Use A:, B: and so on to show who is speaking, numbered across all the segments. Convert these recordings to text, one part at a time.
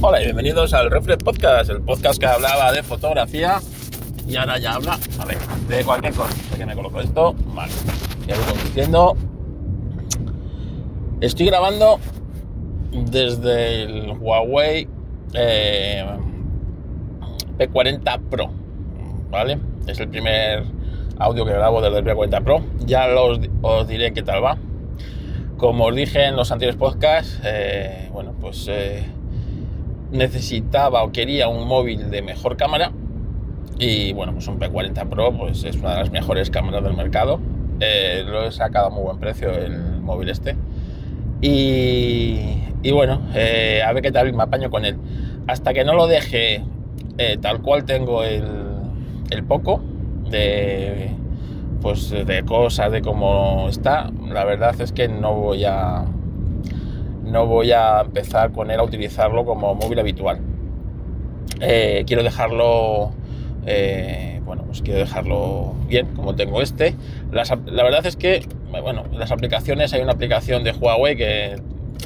A: Hola y bienvenidos al Reflex Podcast, el podcast que hablaba de fotografía y ahora ya habla, de cualquier cosa. ¿De que me coloco esto? Vale. Ya voy conduciendo. Estoy grabando desde el Huawei eh, P40 Pro, ¿vale? Es el primer audio que grabo desde el P40 Pro. Ya los, os diré qué tal va. Como os dije en los anteriores podcasts, eh, bueno, pues eh, necesitaba o quería un móvil de mejor cámara y bueno, pues un P40 Pro pues es una de las mejores cámaras del mercado. Eh, lo he sacado a muy buen precio el móvil este. Y, y bueno, eh, a ver qué tal me apaño con él. Hasta que no lo deje eh, tal cual tengo el, el Poco, de, pues de cosas, de cómo está, la verdad es que no voy a no voy a empezar con él a utilizarlo como móvil habitual. Eh, quiero dejarlo, eh, bueno, pues quiero dejarlo bien, como tengo este. Las, la verdad es que, bueno, las aplicaciones, hay una aplicación de Huawei que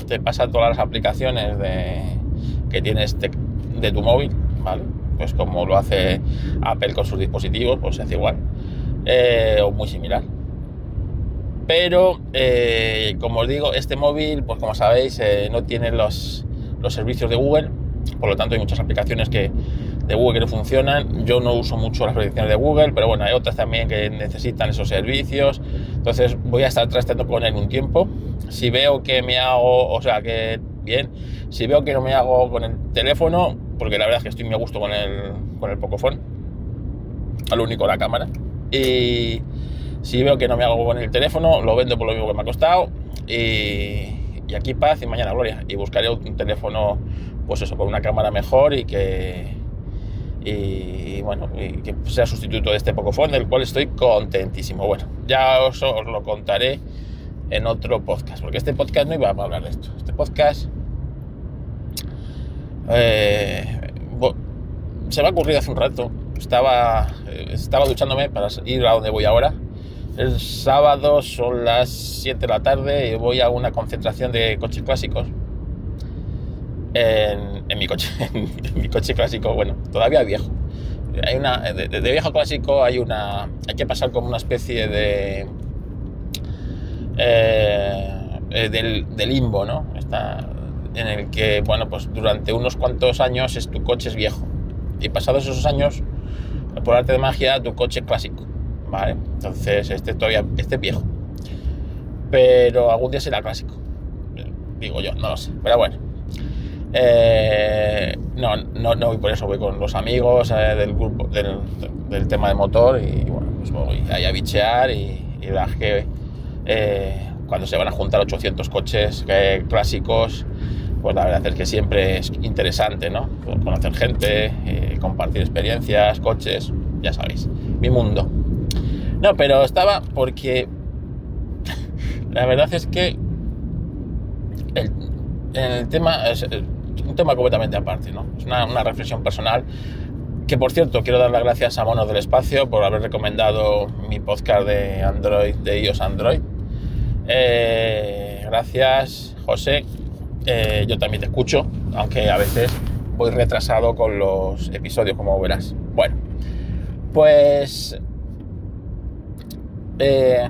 A: te pasa todas las aplicaciones de, que tienes de, de tu móvil, ¿vale? Pues como lo hace Apple con sus dispositivos, pues hace igual, eh, o muy similar pero eh, como os digo, este móvil, pues como sabéis, eh, no tiene los, los, servicios de Google, por lo tanto hay muchas aplicaciones que, de Google que no funcionan. Yo no uso mucho las aplicaciones de Google, pero bueno, hay otras también que necesitan esos servicios. Entonces voy a estar trasteando con él un tiempo. Si veo que me hago, o sea, que bien, si veo que no me hago con el teléfono, porque la verdad es que estoy muy a gusto con el, con el Pocophone, al único la cámara. Y si veo que no me hago con el teléfono, lo vendo por lo mismo que me ha costado y, aquí paz y mañana gloria. Y buscaré un teléfono, pues eso, con una cámara mejor y que, y, bueno, que sea sustituto de este Pocophone, del cual estoy contentísimo. Bueno, ya os, lo contaré en otro podcast, porque este podcast no iba a hablar de esto. Este podcast eh, se me ha ocurrido hace un rato. Estaba, eh, estaba duchándome para ir a donde voy ahora el sábado son las 7 de la tarde y voy a una concentración de coches clásicos. En, mi coche, mi coche clásico, bueno, todavía viejo. Hay una, de, viejo clásico hay una, hay que pasar como una especie de, eh, del, de limbo, ¿no? Está, en el que, bueno, pues durante unos cuantos años es, tu coche es viejo. Y pasados esos años, por arte de magia, tu coche es clásico. Entonces, este todavía, este es viejo. Pero algún día será clásico. Digo yo, no lo sé. Pero bueno. Eh, no, no, no voy por eso, voy con los amigos eh, del grupo, del, tema de motor y bueno, pues voy ahí a bichear y, y la que eh, cuando se van a juntar 800 coches clásicos, pues la verdad es que siempre es interesante, ¿no? Conocer gente, compartir experiencias, coches, ya sabéis, mi mundo. No, pero estaba porque la verdad es que el, el tema es un tema completamente aparte, ¿no? Es una, una, reflexión personal que, por cierto, quiero dar las gracias a Monos del Espacio por haber recomendado mi podcast de Android, de iOS Android. Eh, gracias, José. Eh, yo también te escucho, aunque a veces voy retrasado con los episodios, como verás. Bueno, pues eh,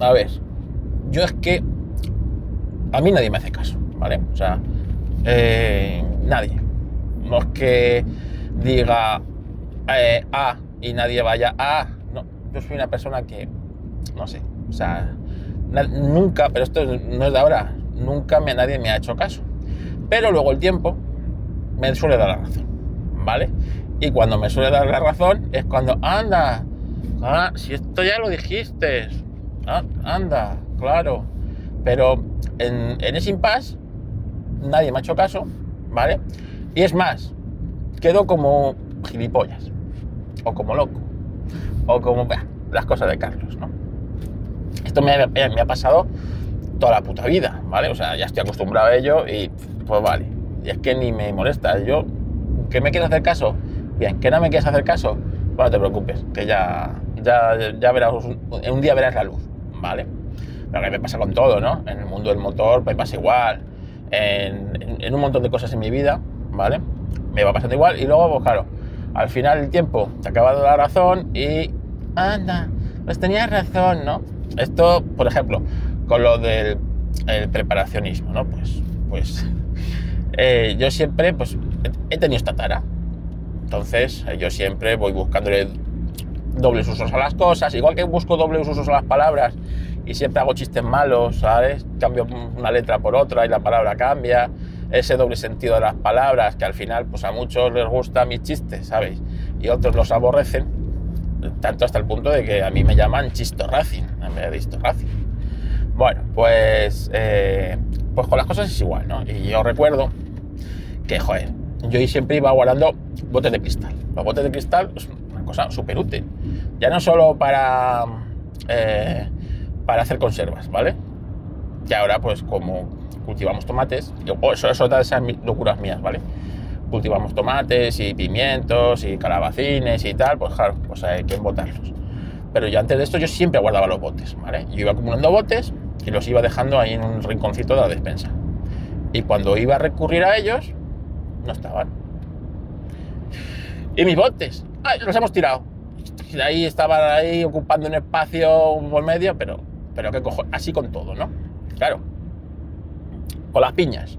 A: a ver, yo es que a mí nadie me hace caso, ¿vale? O sea, eh, nadie. No es que diga eh, A y nadie vaya A. No, yo soy una persona que, no sé, o sea, nunca, pero esto no es de ahora, nunca me, nadie me ha hecho caso. Pero luego el tiempo me suele dar la razón, ¿vale? Y cuando me suele dar la razón es cuando, anda, Ah, si esto ya lo dijiste. Ah, anda, claro. Pero en, en ese impasse nadie me ha hecho caso, ¿vale? Y es más, quedo como gilipollas. O como loco. O como bah, las cosas de Carlos, ¿no? Esto me, me, me, ha pasado toda la puta vida, ¿vale? O sea, ya estoy acostumbrado a ello y pues vale. Y es que ni me molesta. Yo, ¿que me quieres hacer caso? Bien, ¿que no me quieres hacer caso? No te preocupes, que ya, ya, ya verás, un día verás la luz, ¿vale? Pero que me pasa con todo, ¿no? En el mundo del motor me pasa igual. en, un montón de cosas en mi vida, ¿vale? Me va pasando igual y luego, pues claro, al final el tiempo te acaba dando la razón y anda, pues tenías razón, ¿no? Esto, por ejemplo, con lo del preparacionismo, ¿no? Pues, pues eh, yo siempre, pues, he tenido esta tara. Entonces, yo siempre voy buscándole dobles usos a las cosas, igual que busco dobles usos a las palabras y siempre hago chistes malos, ¿sabes? Cambio una letra por otra y la palabra cambia. Ese doble sentido de las palabras que al final, pues a muchos les gusta mis chistes, ¿sabéis? Y otros los aborrecen, tanto hasta el punto de que a mí me llaman chistorracing en vez de historracing. Bueno, pues, eh, pues con las cosas es igual, ¿no? Y yo recuerdo que, joder, yo siempre iba guardando botes de cristal. Los botes de cristal es una cosa súper útil. Ya no solo para... Eh, para hacer conservas, ¿vale? Y ahora, pues como cultivamos tomates, oh, eso es otra de esas locuras mías, ¿vale? Cultivamos tomates y pimientos y calabacines y tal, pues claro, pues hay que embotarlos. Pero yo antes de esto yo siempre guardaba los botes, ¿vale? Yo iba acumulando botes y los iba dejando ahí en un rinconcito de la despensa. Y cuando iba a recurrir a ellos, no estaban. ¿Y mis botes? ¡Ay, los hemos tirado! Y ahí estaban ahí ocupando un espacio por medio, pero pero qué cojo, así con todo, ¿no? Claro. Con las piñas.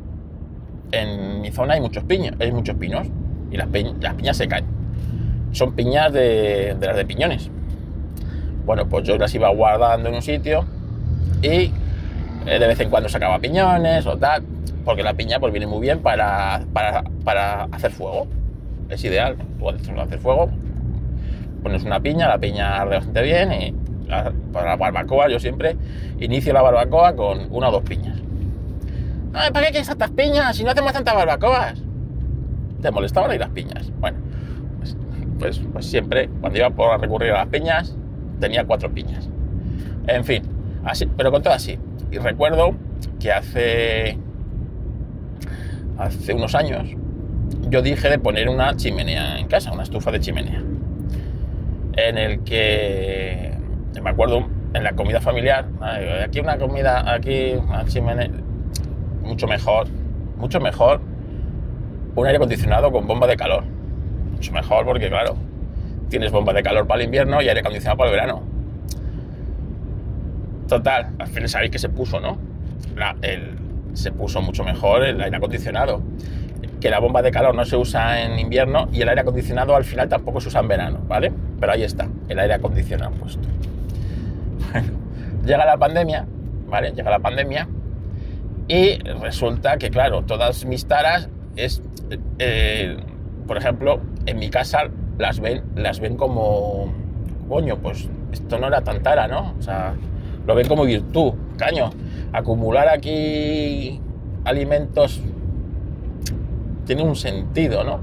A: En mi zona hay muchos piños, hay muchos pinos y las, piñas se caen. Son piñas de, las de piñones. Bueno, pues yo las iba guardando en un sitio y eh, de vez en cuando sacaba piñones o tal, porque la piña pues viene muy bien para, para, hacer fuego. Es ideal, tú hacer fuego, pones una piña, la piña arde bastante bien y para la barbacoa yo siempre inicio la barbacoa con una o dos piñas. ¿para qué quieres tantas piñas si no hacemos tantas barbacoas? ¿Te molestaban ahí las piñas? Bueno, pues, pues, pues, siempre, cuando iba por recurrir a las piñas, tenía cuatro piñas. En fin, así, pero con todo así. Y recuerdo que hace, hace unos años yo dije de poner una chimenea en casa, una estufa de chimenea, en el que me acuerdo en la comida familiar, aquí una comida, aquí una chimenea, mucho mejor, mucho mejor un aire acondicionado con bomba de calor. Mucho mejor porque, claro, tienes bomba de calor para el invierno y aire acondicionado para el verano. Total, al fin sabéis que se puso, ¿no? Se puso mucho mejor el aire acondicionado. Que la bomba de calor no se usa en invierno y el aire acondicionado al final tampoco se usa en verano, ¿vale? Pero ahí está, el aire acondicionado puesto. llega la pandemia, ¿vale? Llega la pandemia y resulta que, claro, todas mis taras es, eh, por ejemplo, en mi casa las ven, las ven como, coño, pues esto no era tan tara, ¿no? O sea, lo ven como virtud, caño. Acumular aquí alimentos tiene un sentido, ¿no?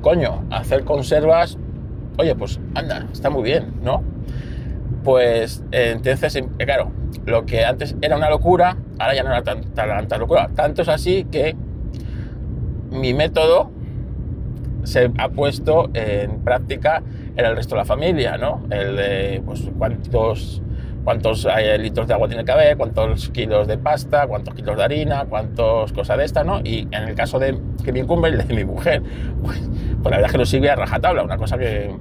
A: Coño, hacer conservas, oye, pues anda, está muy bien, ¿no? Pues entonces, eh, claro, lo que antes era una locura, ahora ya no era tanta locura. Tanto es así que mi método se ha puesto en práctica en el resto de la familia, ¿no? El de, pues, cuántos, cuántos eh, litros de agua tiene que haber, cuántos kilos de pasta, cuántos kilos de harina, cuántos cosas de esta, ¿no? Y en el caso de que me incumbe el de mi mujer, pues, pues la verdad es que lo sigue a rajatabla, una cosa que,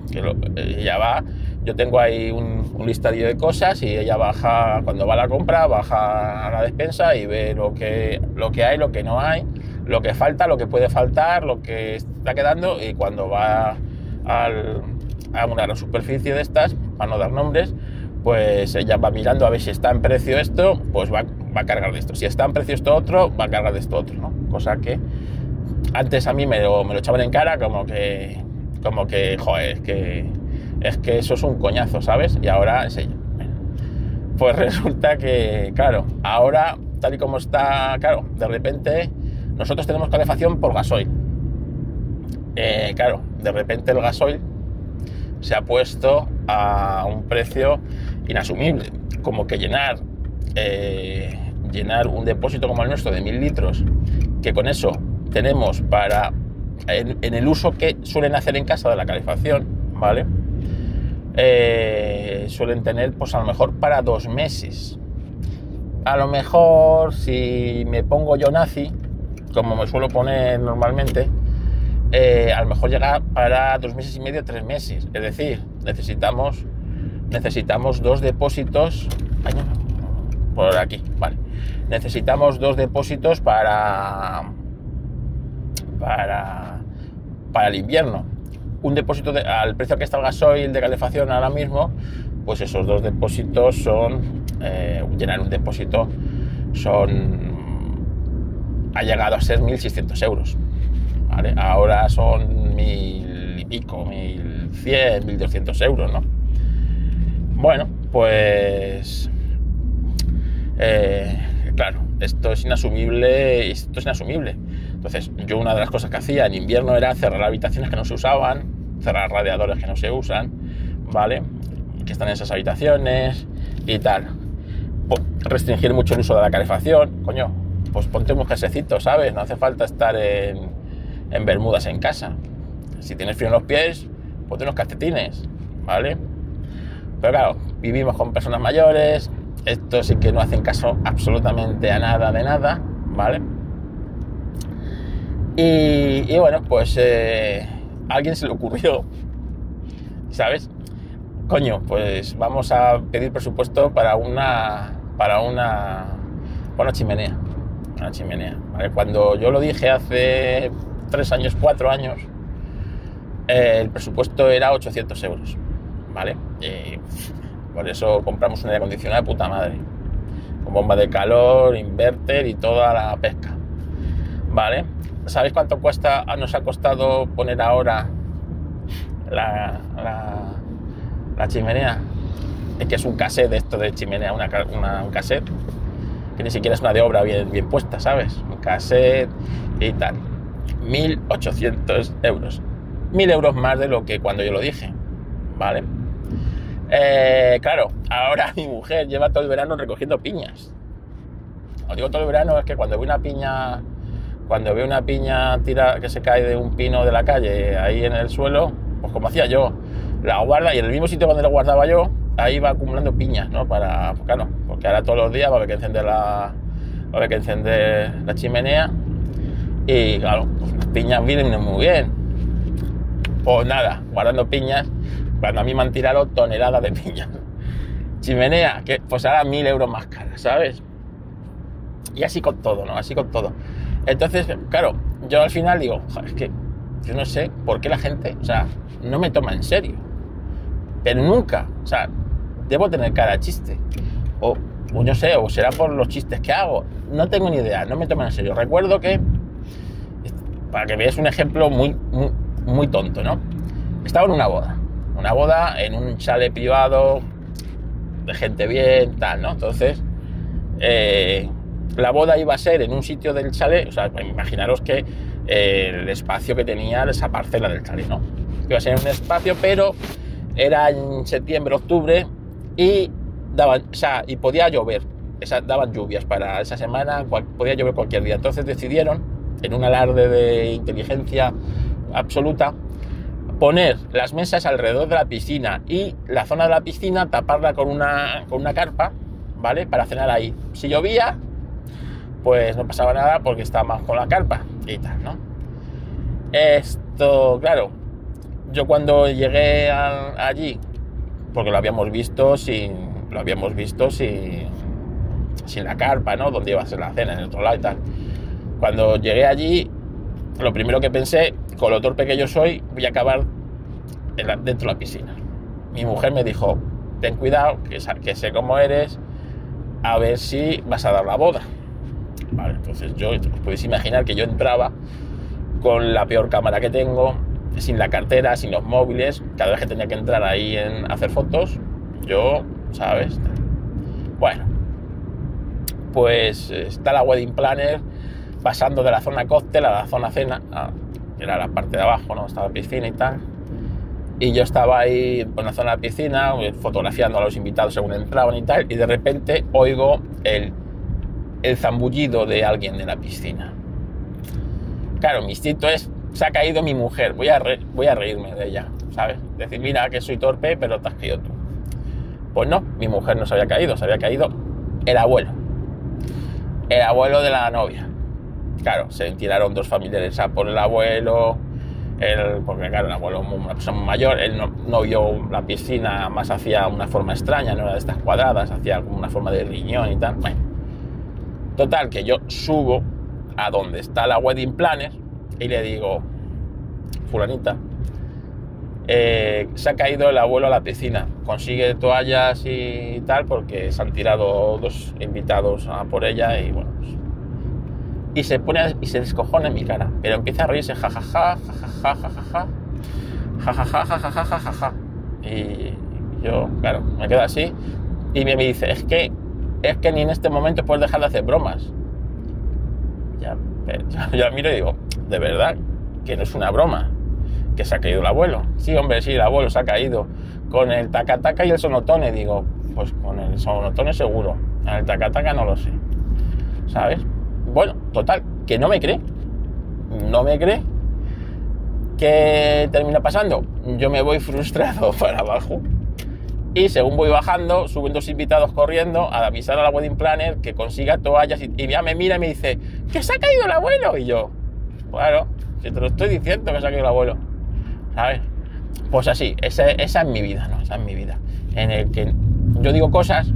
A: ella va yo tengo ahí un, un, listadillo de cosas y ella baja, cuando va a la compra, baja a la despensa y ve lo que, lo que hay, lo que no hay, lo que falta, lo que puede faltar, lo que está quedando y cuando va a una superficie de estas, para no dar nombres, pues ella va mirando a ver si está en precio esto, pues va, va a cargar de esto. Si está en precio esto otro, va a cargar de esto otro, ¿no? Cosa que antes a mí me lo, me lo echaban en cara como que, como que, joder, que es que eso es un coñazo, ¿sabes? Y ahora es ella. Pues resulta que, claro, ahora, tal y como está, claro, de repente nosotros tenemos calefacción por gasoil. Eh, claro, de repente el gasoil se ha puesto a un precio inasumible, como que llenar, eh, llenar un depósito como el nuestro de mil litros, que con eso tenemos para, en el uso que suelen hacer en casa de la calefacción, ¿vale? Eh, suelen tener pues a lo mejor para dos meses. A lo mejor si me pongo yo nazi, como me suelo poner normalmente, eh, a lo mejor llega para dos meses y medio, tres meses. Es decir, necesitamos, necesitamos dos depósitos. por aquí, vale. Necesitamos dos depósitos para, para, para el invierno. Un depósito al precio que está el gasoil de calefacción ahora mismo, pues esos dos depósitos son, eh, llenar un depósito son, ha llegado a ser 1.600 euros. Ahora son mil y pico, 1.100, 1.200 euros, ¿no? Bueno, pues... Eh, claro, esto es inasumible, esto es inasumible. Entonces, yo una de las cosas que hacía en invierno era cerrar habitaciones que no se usaban, cerrar radiadores que no se usan, ¿vale? Que están en esas habitaciones y tal. Restringir mucho el uso de la calefacción, coño, pues ponte un jersecito, ¿sabes? No hace falta estar en, en bermudas en casa. Si tienes frío en los pies, ponte unos calcetines, ¿vale? Pero claro, vivimos con personas mayores, estos sí que no hacen caso absolutamente a nada de nada, ¿vale? Y, bueno, pues eh, a alguien se le ocurrió, ¿sabes? Coño, pues vamos a pedir presupuesto para una para una, para una chimenea. Una chimenea. Cuando yo lo dije hace tres años, cuatro años, eh, el presupuesto era 800 euros, ¿vale? por eso compramos un aire acondicionado de puta madre, con bomba de calor, inverter y toda la pesca, ¿vale? ¿Sabéis cuánto cuesta, nos ha costado poner ahora la, la, chimenea? Es que es un cassette de esto de chimenea, una, un cassette, que ni siquiera es una de obra bien, bien puesta, ¿sabes? Un cassette y tal. 1.800 euros. 1.000 euros más de lo que cuando yo lo dije, ¿vale? Eh, claro, ahora mi mujer lleva todo el verano recogiendo piñas. Os digo todo el verano es que cuando ve una piña, cuando ve una piña tira que se cae de un pino de la calle ahí en el suelo, pues como hacía yo, la guarda y en el mismo sitio donde la guardaba yo, ahí va acumulando piñas, ¿no? Para, pues claro, porque ahora todos los días va a haber que encender la, va a haber que encender la chimenea y claro, pues piñas vienen muy bien. Pues nada, guardando piñas, cuando a mí me han tirado toneladas de piñas. Chimenea, que pues ahora mil euros más cara, ¿sabes? Y así con todo, ¿no? Así con todo. Entonces, claro, yo al final digo, es que yo no sé por qué la gente, o sea, no me toma en serio. Pero nunca, o sea, debo tener cara de chiste. O, o sé, o será por los chistes que hago. No tengo ni idea, no me toman en serio. Recuerdo que para que veáis un ejemplo muy, muy, tonto, ¿no? Estaba en una boda, una boda en un chale privado, de gente bien, tal, ¿no? Entonces, eh, la boda iba a ser en un sitio del chale, o sea, imaginaros que eh, el espacio que tenía esa parcela del chale, ¿no? Iba a ser un espacio, pero era en septiembre, octubre y daban, o sea, y podía llover, daban lluvias para esa semana, podía llover cualquier día. Entonces decidieron en un alarde de inteligencia absoluta, poner las mesas alrededor de la piscina y la zona de la piscina taparla con una, con una carpa, ¿vale? Para cenar ahí. Si llovía, pues no pasaba nada porque estábamos con la carpa y tal, ¿no? Esto, claro, yo cuando llegué allí, porque lo habíamos visto sin, lo habíamos visto sin, sin la carpa, ¿no? Donde iba a ser la cena, en el otro lado y tal. Cuando llegué allí, lo primero que pensé, con lo torpe que yo soy, voy a acabar dentro de la piscina. Mi mujer me dijo, ten cuidado, que, sé cómo eres, a ver si vas a dar la boda. Entonces yo, os podéis imaginar que yo entraba con la peor cámara que tengo, sin la cartera, sin los móviles, cada vez que tenía que entrar ahí en hacer fotos, yo, ¿sabes? Bueno, pues está la wedding planner pasando de la zona cóctel a la zona cena, era la parte de abajo, ¿no? Estaba piscina y tal. Y yo estaba ahí en la zona de piscina, fotografiando a los invitados según entraban y tal, y de repente oigo el, el zambullido de alguien en la piscina. Claro, mi instinto es, se ha caído mi mujer, voy a, voy a reírme de ella, ¿sabes? Decir, mira que soy torpe, pero te has caído tú. Pues no, mi mujer no se había caído, se había caído el abuelo. El abuelo de la novia claro, se tiraron dos familiares por el abuelo, él, porque claro, el abuelo una persona mayor, él no, vio la piscina más hacia una forma extraña, no era de estas cuadradas, hacía una forma de riñón y tal. Bueno, total, que yo subo a donde está la wedding planner y le digo, fulanita, eh, se ha caído el abuelo a la piscina, consigue toallas y tal, porque se han tirado dos invitados por ella y bueno, pues, y se pone y se descojona en mi cara, pero empieza a reírse jajaja, jajaja, jajaja, jajaja, jajaja, jajaja. Y yo, claro, me quedo así y me, dice, es que, es que ni en este momento puedes dejar de hacer bromas. Ya, yo, yo miro y digo, de verdad, que no es una broma, que se ha caído el abuelo. Sí, hombre, sí, el abuelo se ha caído. Con el tacataca y el sonotone, digo, pues con el sonotone seguro. El tacataca no lo sé. ¿Sabes? Bueno, total, que no me cree. No me cree. ¿Qué termina pasando? Yo me voy frustrado para abajo. Y según voy bajando, suben dos invitados corriendo a avisar a la wedding planner que consiga toallas y, ya me mira y me dice, que se ha caído el abuelo. Y yo, bueno, si te lo estoy diciendo que se ha caído el abuelo. ¿Sabes? Pues así, esa, esa es mi vida, ¿no? Esa es mi vida. En el que yo digo cosas,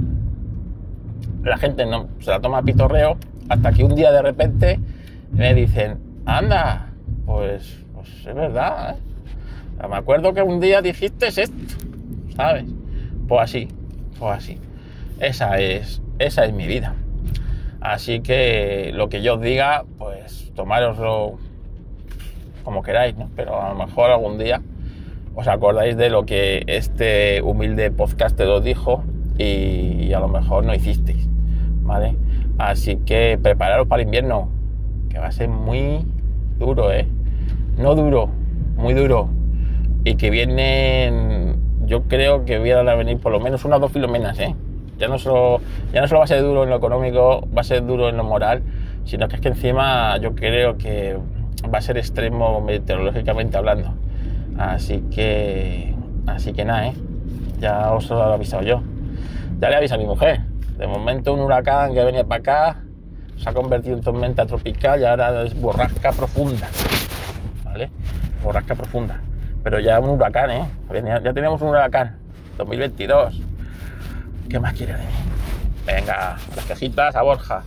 A: la gente no se la toma a pitorreo hasta que un día de repente me dicen, anda, pues, pues es verdad. ¿eh? Me acuerdo que un día dijiste esto, ¿sabes? Pues así, pues así. Esa es, esa es mi vida. Así que lo que yo os diga, pues tomároslo como queráis, ¿no? Pero a lo mejor algún día os acordáis de lo que este humilde podcast os dijo y a lo mejor no hicisteis, ¿vale? Así que prepararos para el invierno, que va a ser muy duro, ¿eh? No duro, muy duro. Y que vienen, yo creo que vienen a venir por lo menos unas dos filomenas, ¿eh? Ya no, solo, ya no solo va a ser duro en lo económico, va a ser duro en lo moral, sino que es que encima yo creo que va a ser extremo meteorológicamente hablando. Así que, así que nada, ¿eh? Ya os lo he avisado yo. Ya le avisa a mi mujer. De momento un huracán que venía para acá se ha convertido en tormenta tropical y ahora es borrasca profunda. ¿Vale? Borrasca profunda. Pero ya un huracán, ¿eh? Ya tenemos un huracán. 2022. ¿Qué más quiere de mí? Venga, las quejitas a Borja.